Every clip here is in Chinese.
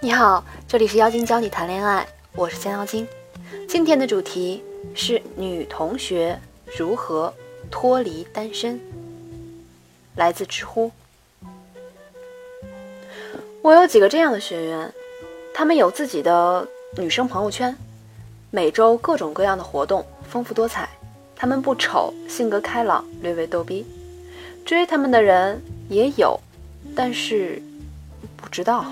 你好，这里是妖精教你谈恋爱，我是江妖精。今天的主题是女同学如何脱离单身，来自知乎。我有几个这样的学员，他们有自己的女生朋友圈，每周各种各样的活动，丰富多彩。他们不丑，性格开朗，略微逗逼，追他们的人也有，但是不知道。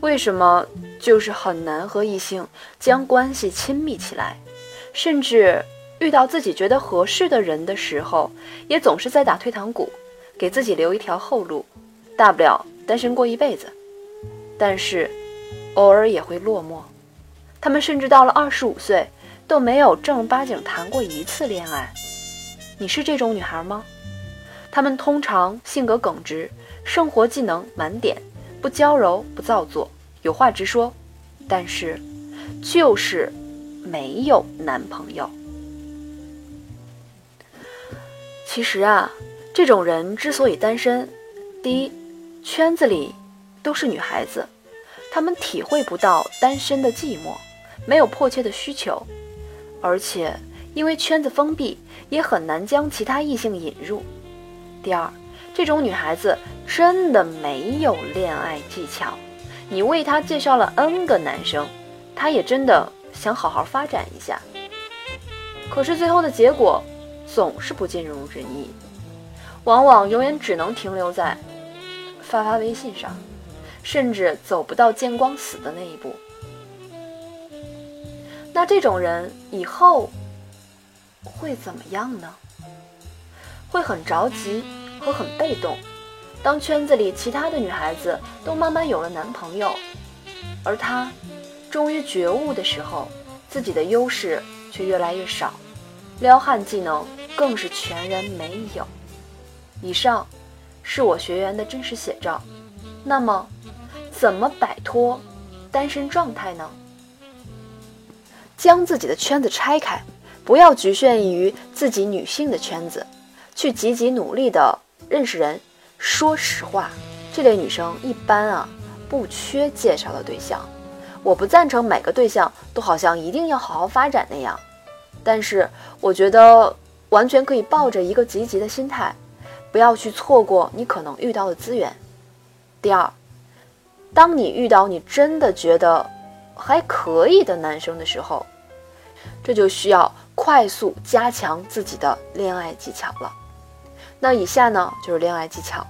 为什么就是很难和异性将关系亲密起来，甚至遇到自己觉得合适的人的时候，也总是在打退堂鼓，给自己留一条后路，大不了单身过一辈子。但是偶尔也会落寞，他们甚至到了二十五岁都没有正儿八经谈过一次恋爱。你是这种女孩吗？他们通常性格耿直，生活技能满点。不娇柔，不造作，有话直说，但是就是没有男朋友。其实啊，这种人之所以单身，第一，圈子里都是女孩子，她们体会不到单身的寂寞，没有迫切的需求，而且因为圈子封闭，也很难将其他异性引入。第二。这种女孩子真的没有恋爱技巧，你为她介绍了 N 个男生，她也真的想好好发展一下，可是最后的结果总是不尽如人意，往往永远只能停留在发发微信上，甚至走不到见光死的那一步。那这种人以后会怎么样呢？会很着急。和很被动，当圈子里其他的女孩子都慢慢有了男朋友，而她终于觉悟的时候，自己的优势却越来越少，撩汉技能更是全然没有。以上是我学员的真实写照。那么，怎么摆脱单身状态呢？将自己的圈子拆开，不要局限于自己女性的圈子，去积极努力的。认识人，说实话，这类女生一般啊不缺介绍的对象。我不赞成每个对象都好像一定要好好发展那样，但是我觉得完全可以抱着一个积极的心态，不要去错过你可能遇到的资源。第二，当你遇到你真的觉得还可以的男生的时候，这就需要快速加强自己的恋爱技巧了。那以下呢就是恋爱技巧，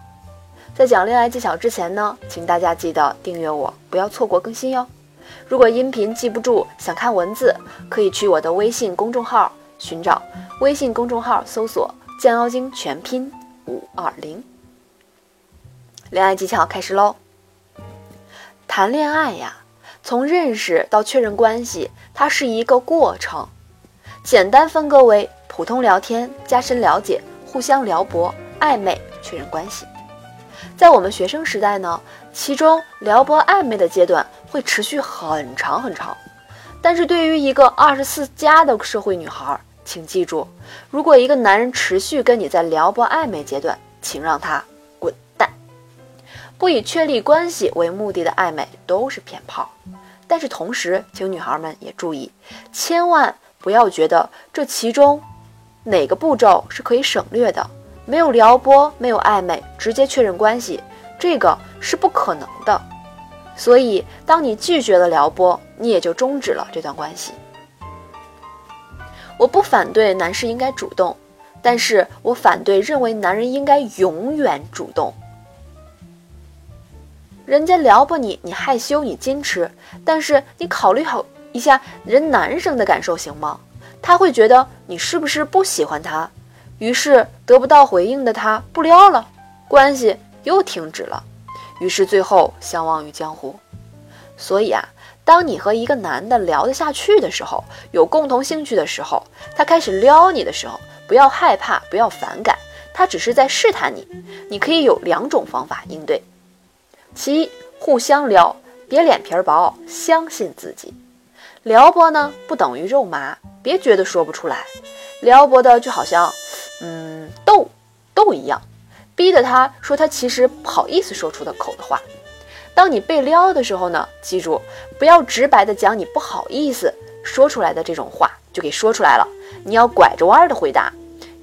在讲恋爱技巧之前呢，请大家记得订阅我，不要错过更新哟。如果音频记不住，想看文字，可以去我的微信公众号寻找，微信公众号搜索“降妖精”全拼五二零。恋爱技巧开始喽。谈恋爱呀，从认识到确认关系，它是一个过程，简单分割为普通聊天、加深了解。互相撩拨、暧昧、确认关系，在我们学生时代呢，其中撩拨暧昧的阶段会持续很长很长。但是对于一个二十四加的社会女孩，请记住，如果一个男人持续跟你在撩拨暧昧阶段，请让他滚蛋。不以确立关系为目的的暧昧都是骗炮。但是同时，请女孩们也注意，千万不要觉得这其中。哪个步骤是可以省略的？没有撩拨，没有暧昧，直接确认关系，这个是不可能的。所以，当你拒绝了撩拨，你也就终止了这段关系。我不反对男士应该主动，但是我反对认为男人应该永远主动。人家撩拨你，你害羞，你矜持，但是你考虑好一下人男生的感受，行吗？他会觉得你是不是不喜欢他，于是得不到回应的他不撩了，关系又停止了，于是最后相忘于江湖。所以啊，当你和一个男的聊得下去的时候，有共同兴趣的时候，他开始撩你的时候，不要害怕，不要反感，他只是在试探你。你可以有两种方法应对：其一，互相撩，别脸皮薄，相信自己。撩拨呢，不等于肉麻。别觉得说不出来，撩拨的就好像，嗯，逗逗一样，逼得他说他其实不好意思说出的口的话。当你被撩的时候呢，记住不要直白的讲你不好意思说出来的这种话就给说出来了，你要拐着弯的回答，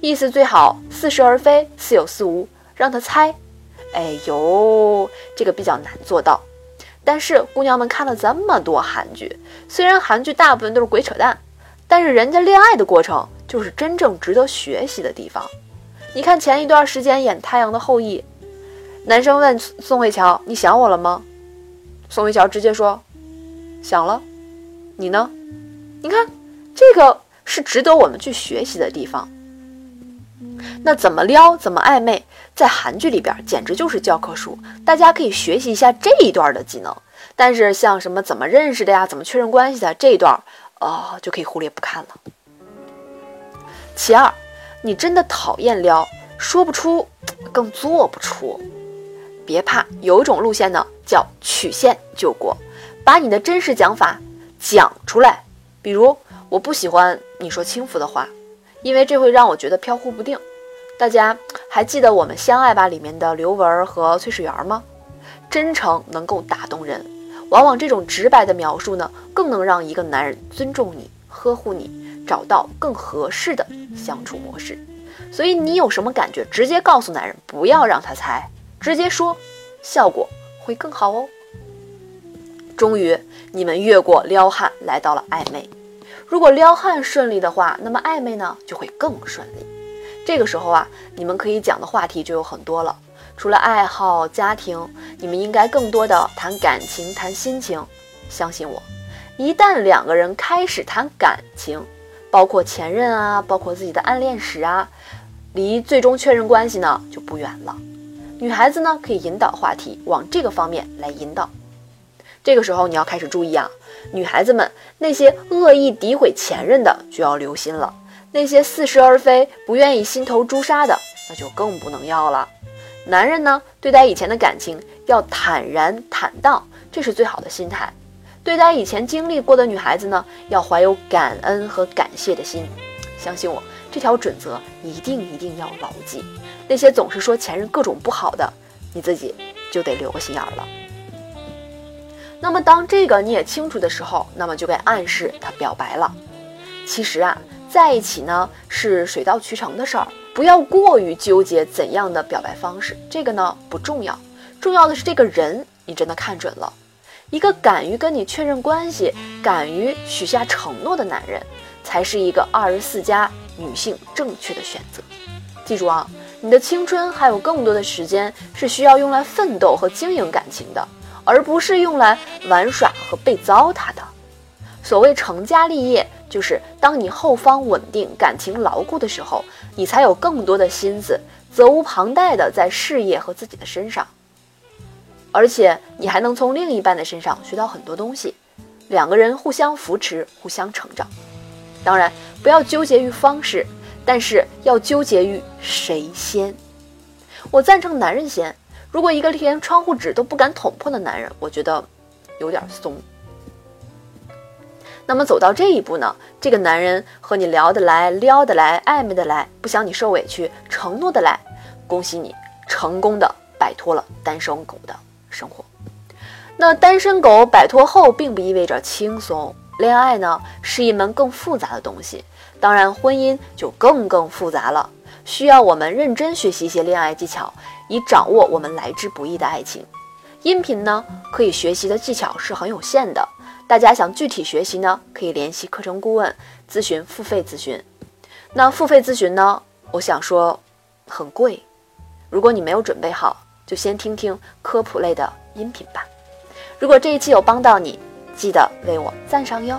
意思最好似是而非，似有似无，让他猜。哎呦，这个比较难做到。但是姑娘们看了这么多韩剧，虽然韩剧大部分都是鬼扯淡，但是人家恋爱的过程就是真正值得学习的地方。你看前一段时间演《太阳的后裔》，男生问宋慧乔：“你想我了吗？”宋慧乔直接说：“想了。”你呢？你看这个是值得我们去学习的地方。那怎么撩，怎么暧昧？在韩剧里边简直就是教科书，大家可以学习一下这一段的技能。但是像什么怎么认识的呀，怎么确认关系的这一段，呃，就可以忽略不看了。其二，你真的讨厌撩，说不出，更做不出，别怕，有一种路线呢，叫曲线救国，把你的真实讲法讲出来。比如，我不喜欢你说轻浮的话，因为这会让我觉得飘忽不定。大家还记得我们相爱吧里面的刘雯和崔始源吗？真诚能够打动人，往往这种直白的描述呢，更能让一个男人尊重你、呵护你，找到更合适的相处模式。所以你有什么感觉，直接告诉男人，不要让他猜，直接说，效果会更好哦。终于，你们越过撩汉，来到了暧昧。如果撩汉顺利的话，那么暧昧呢就会更顺利。这个时候啊，你们可以讲的话题就有很多了。除了爱好、家庭，你们应该更多的谈感情、谈心情。相信我，一旦两个人开始谈感情，包括前任啊，包括自己的暗恋史啊，离最终确认关系呢就不远了。女孩子呢可以引导话题往这个方面来引导。这个时候你要开始注意啊，女孩子们那些恶意诋毁前任的就要留心了。那些似是而非、不愿意心头朱砂的，那就更不能要了。男人呢，对待以前的感情要坦然坦荡，这是最好的心态。对待以前经历过的女孩子呢，要怀有感恩和感谢的心。相信我，这条准则一定一定要牢记。那些总是说前任各种不好的，你自己就得留个心眼儿了。那么当这个你也清楚的时候，那么就该暗示他表白了。其实啊。在一起呢是水到渠成的事儿，不要过于纠结怎样的表白方式，这个呢不重要，重要的是这个人你真的看准了，一个敢于跟你确认关系、敢于许下承诺的男人，才是一个二十四加女性正确的选择。记住啊，你的青春还有更多的时间是需要用来奋斗和经营感情的，而不是用来玩耍和被糟蹋的。所谓成家立业。就是当你后方稳定、感情牢固的时候，你才有更多的心思，责无旁贷的在事业和自己的身上，而且你还能从另一半的身上学到很多东西，两个人互相扶持、互相成长。当然，不要纠结于方式，但是要纠结于谁先。我赞成男人先。如果一个连窗户纸都不敢捅破的男人，我觉得有点松。那么走到这一步呢？这个男人和你聊得来、撩得来、暧昧的来，不想你受委屈，承诺的来，恭喜你成功的摆脱了单身狗的生活。那单身狗摆脱后，并不意味着轻松。恋爱呢，是一门更复杂的东西，当然婚姻就更更复杂了，需要我们认真学习一些恋爱技巧，以掌握我们来之不易的爱情。音频呢，可以学习的技巧是很有限的。大家想具体学习呢，可以联系课程顾问咨询付费咨询。那付费咨询呢，我想说很贵。如果你没有准备好，就先听听科普类的音频吧。如果这一期有帮到你，记得为我赞赏哟。